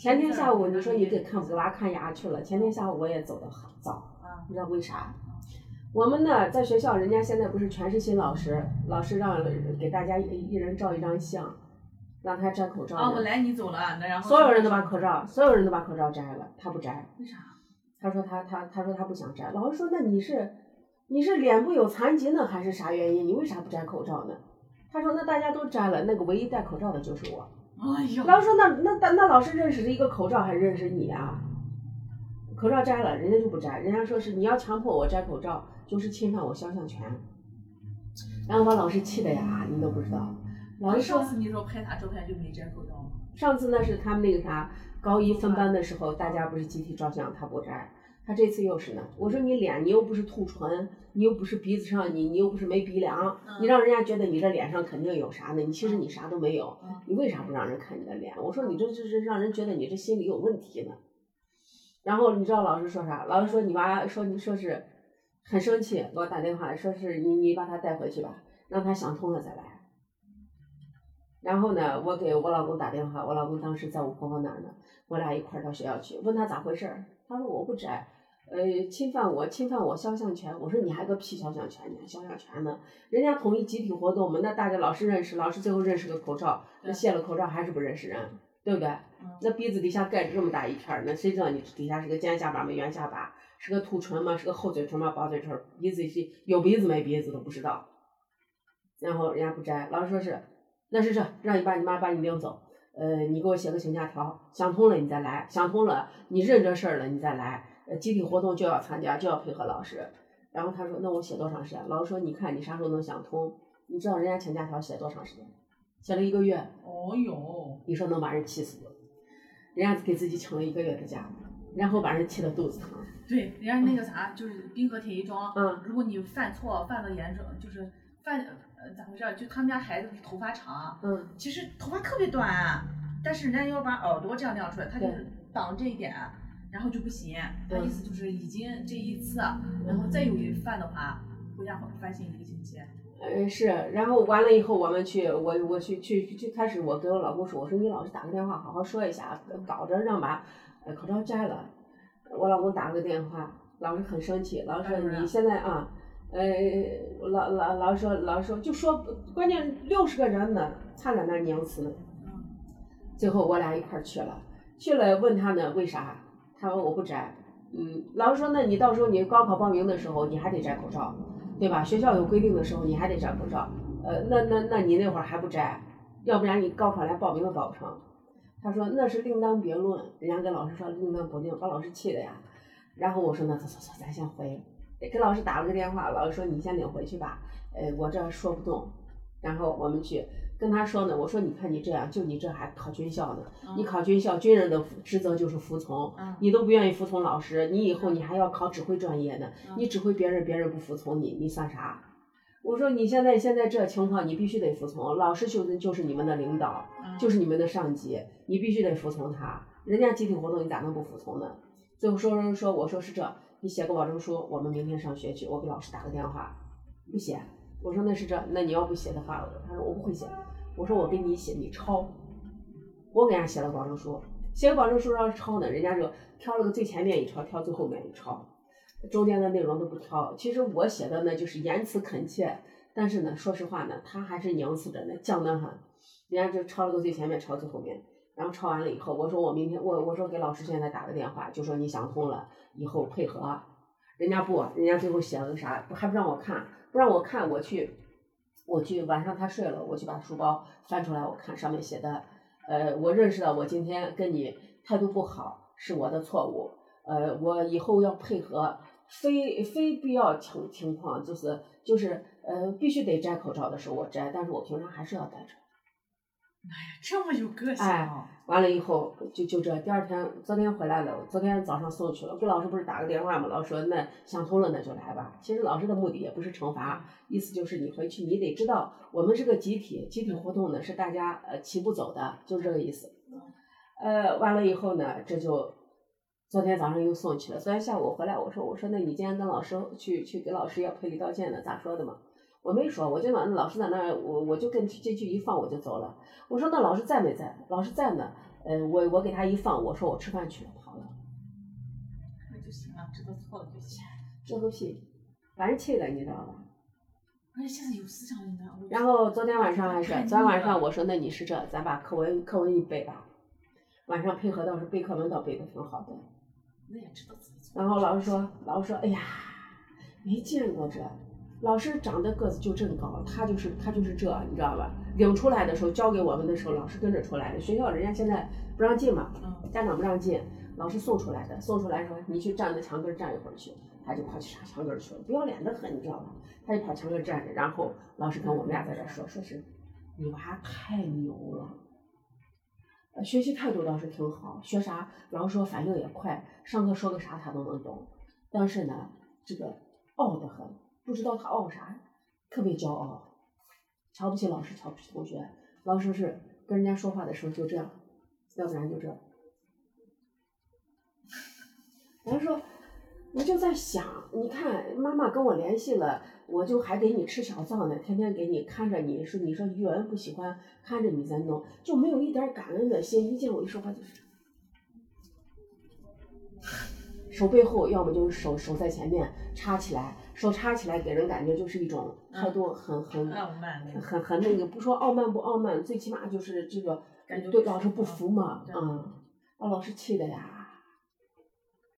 前天下午你说你给看给娃看牙去了，前天下午我也走的很早，啊你知道为啥？我们呢在学校，人家现在不是全是新老师，老师让给大家一一人照一张相，让他摘口罩啊，呢本来你走了，那然后所有人都把口罩，所有人都把口罩摘了，他不摘。为啥？他说他他他说他不想摘。老师说那你是你是脸部有残疾呢，还是啥原因？你为啥不摘口罩呢？他说那大家都摘了，那个唯一戴口罩的就是我。哎呦，老师说那那那那老师认识的一个口罩还认识你啊？口罩摘了，人家就不摘，人家说是你要强迫我摘口罩，就是侵犯我肖像权。然后把老师气的呀，你都不知道。老师说上次你说拍他照片就没摘口罩吗？上次那是他们那个啥高一分班的时候，大家不是集体照相，他不摘。他这次又是呢，我说你脸你又不是凸唇，你又不是鼻子上你你又不是没鼻梁，嗯你让人家觉得你这脸上肯定有啥呢？你其实你啥都没有嗯，你为啥不让人看你的脸？我说你这这是让人觉得你这心理有问题呢。然后你知道老师说啥？老师说你娃说你说是很生气，给我打电话说是你你把他带回去吧，让他想通了再来。然后呢，我给我老公打电话，我老公当时在我婆婆那儿呢，我俩一块儿到学校去，问他咋回事儿，他说我不摘，呃，侵犯我侵犯我肖像权，我说你还个屁肖像权你还，肖像权呢？人家统一集体活动，我们那大家老师认识，老师最后认识个口罩，那卸了口罩还是不认识人，对不对？嗯那鼻子底下盖着这么大一片儿，那谁知道你底下是个尖下巴吗？圆下巴？是个凸唇吗？是个厚嘴唇吗？薄嘴唇？鼻子是有鼻子没鼻子都不知道。然后人家不摘，老师说是，那是这，让你爸你妈把你领走，呃，你给我写个请假条，想通了你再来，想通了你认这事儿了你再来，呃，集体活动就要参加，就要配合老师。然后他说，那我写多长时间？老师说，你看你啥时候能想通？你知道人家请假条写多长时间？写了一个月。哦哟，你说能把人气死不？人家给自己请了一个月的假，然后把人气得肚子疼。对，人家那个啥，就是冰河铁一庄，嗯如果你犯错犯的严重，就是犯呃咋回事儿？就他们家孩子头发长，嗯，其实头发特别短，但是人家要把耳朵这样亮出来，他就是挡这一点，然后就不行。他嗯意思就是已经这一次，然后再有一犯的话，回家反省一个星期。呃是，然后完了以后我们去，我我去去去开始我给我老公说，我说你老师打个电话好好说一下，搞着让把呃口罩摘了。我老公打了个电话，老师很生气，老师说你现在啊，呃老老老师说老师说就说关键六十个人呢，他在那儿拧死呢。嗯最后我俩一块儿去了，去了问他呢为啥，他说我不摘。嗯，老师说那你到时候你高考报名的时候你还得摘口罩，对吧？学校有规定的时候你还得摘口罩。呃，那那那你那会儿还不摘，要不然你高考连报名都报不成。他说那是另当别论，人家跟老师说另当别论，把老师气的呀。然后我说那走走走，咱先回，给老师打了个电话，老师说你先领回去吧，呃，我这说不动。然后我们去跟他说呢，我说你看你这样，就你这还考军校呢，你考军校，军人的职责就是服从，嗯你都不愿意服从老师，你以后你还要考指挥专业呢，嗯你指挥别人，别人不服从你，你算啥？我说你现在现在这情况，你必须得服从，老师就是就是你们的领导，嗯就是你们的上级，你必须得服从他。人家集体活动你咋能不服从呢？最后说说说，我说是这，你写个保证书，我们明天上学去，我给老师打个电话，不写。我说那是这，那你要不写的话，他说我不会写。我说我给你写，你抄。我给人家写了保证书，写保证书要是抄呢，人家就挑了个最前面一抄，挑最后面一抄，中间的内容都不挑。其实我写的呢就是言辞恳切，但是呢，说实话呢，他还是拧死着呢，犟得很。人家就抄了个最前面，抄最后面。然后抄完了以后，我说我明天我我说给老师现在打个电话，就说你想通了，以后配合。人家不，人家最后写了个啥，还不让我看，不让我看，我去，我去晚上他睡了，我去把书包翻出来，我看上面写的，呃，我认识到我今天跟你态度不好是我的错误，呃，我以后要配合，非非必要情情况就是就是呃必须得摘口罩的时候我摘，但是我平常还是要戴着。这么有个性哎啊！完了以后就就这，第二天昨天回来了，昨天早上送去了，给老师不是打个电话吗，老师说那想通了那就来吧。其实老师的目的也不是惩罚，意思就是你回去你得知道我们是个集体，集体活动呢是大家呃齐步走的，就是这个意思。呃，完了以后呢，这就昨天早上又送去了。昨天下午回来，我说我说那你今天跟老师去去给老师要赔礼道歉的，咋说的嘛？我没说，我就把那老师在那儿，我我就跟进去一放我就走了。我说那老师在没在？老师在呢。嗯，我我给他一放，我说我吃饭去了，跑了，那就行了，知道错了就行。这都屁，反正气的，你知道吧？而且现在有思想领导。我然后昨天晚上还是，昨天晚上我说那你是这，咱把课文课文一背吧，晚上配合倒是背课文倒背的挺好的。那也知道自己错。然后老师说，老师说，哎呀，没见过这，老师长得个子就真高，他就是他就是这，你知道吧？领出来的时候，交给我们的时候，老师跟着出来的。学校人家现在不让进嘛，嗯，家长不让进，老师送出来的。送出来说，你去站在墙根儿站一会儿去，他就跑去上墙根儿去了，不要脸的很，你知道吧？他就跑墙根儿站着，然后老师跟我们俩在这儿说，说是你娃太牛了。呃，学习态度倒是挺好，学啥老师说反应也快，上课说个啥他都能懂。但是呢，这个傲得很，不知道他傲啥，特别骄傲，瞧不起老师，瞧不起同学。老师是跟人家说话的时候就这样，要不然就这样。然后说，我就在想，你看妈妈跟我联系了，我就还给你吃小灶呢，天天给你看着你，说你说语文不喜欢，看着你在弄，就没有一点感恩的心。一见我一说话就是，手背后，要么就是手手在前面插起来，手插起来给人感觉就是一种态度很很傲慢。很很那个，不说傲慢不傲慢，最起码就是这个感觉对老师不服服嘛，对嗯，把老师气的呀，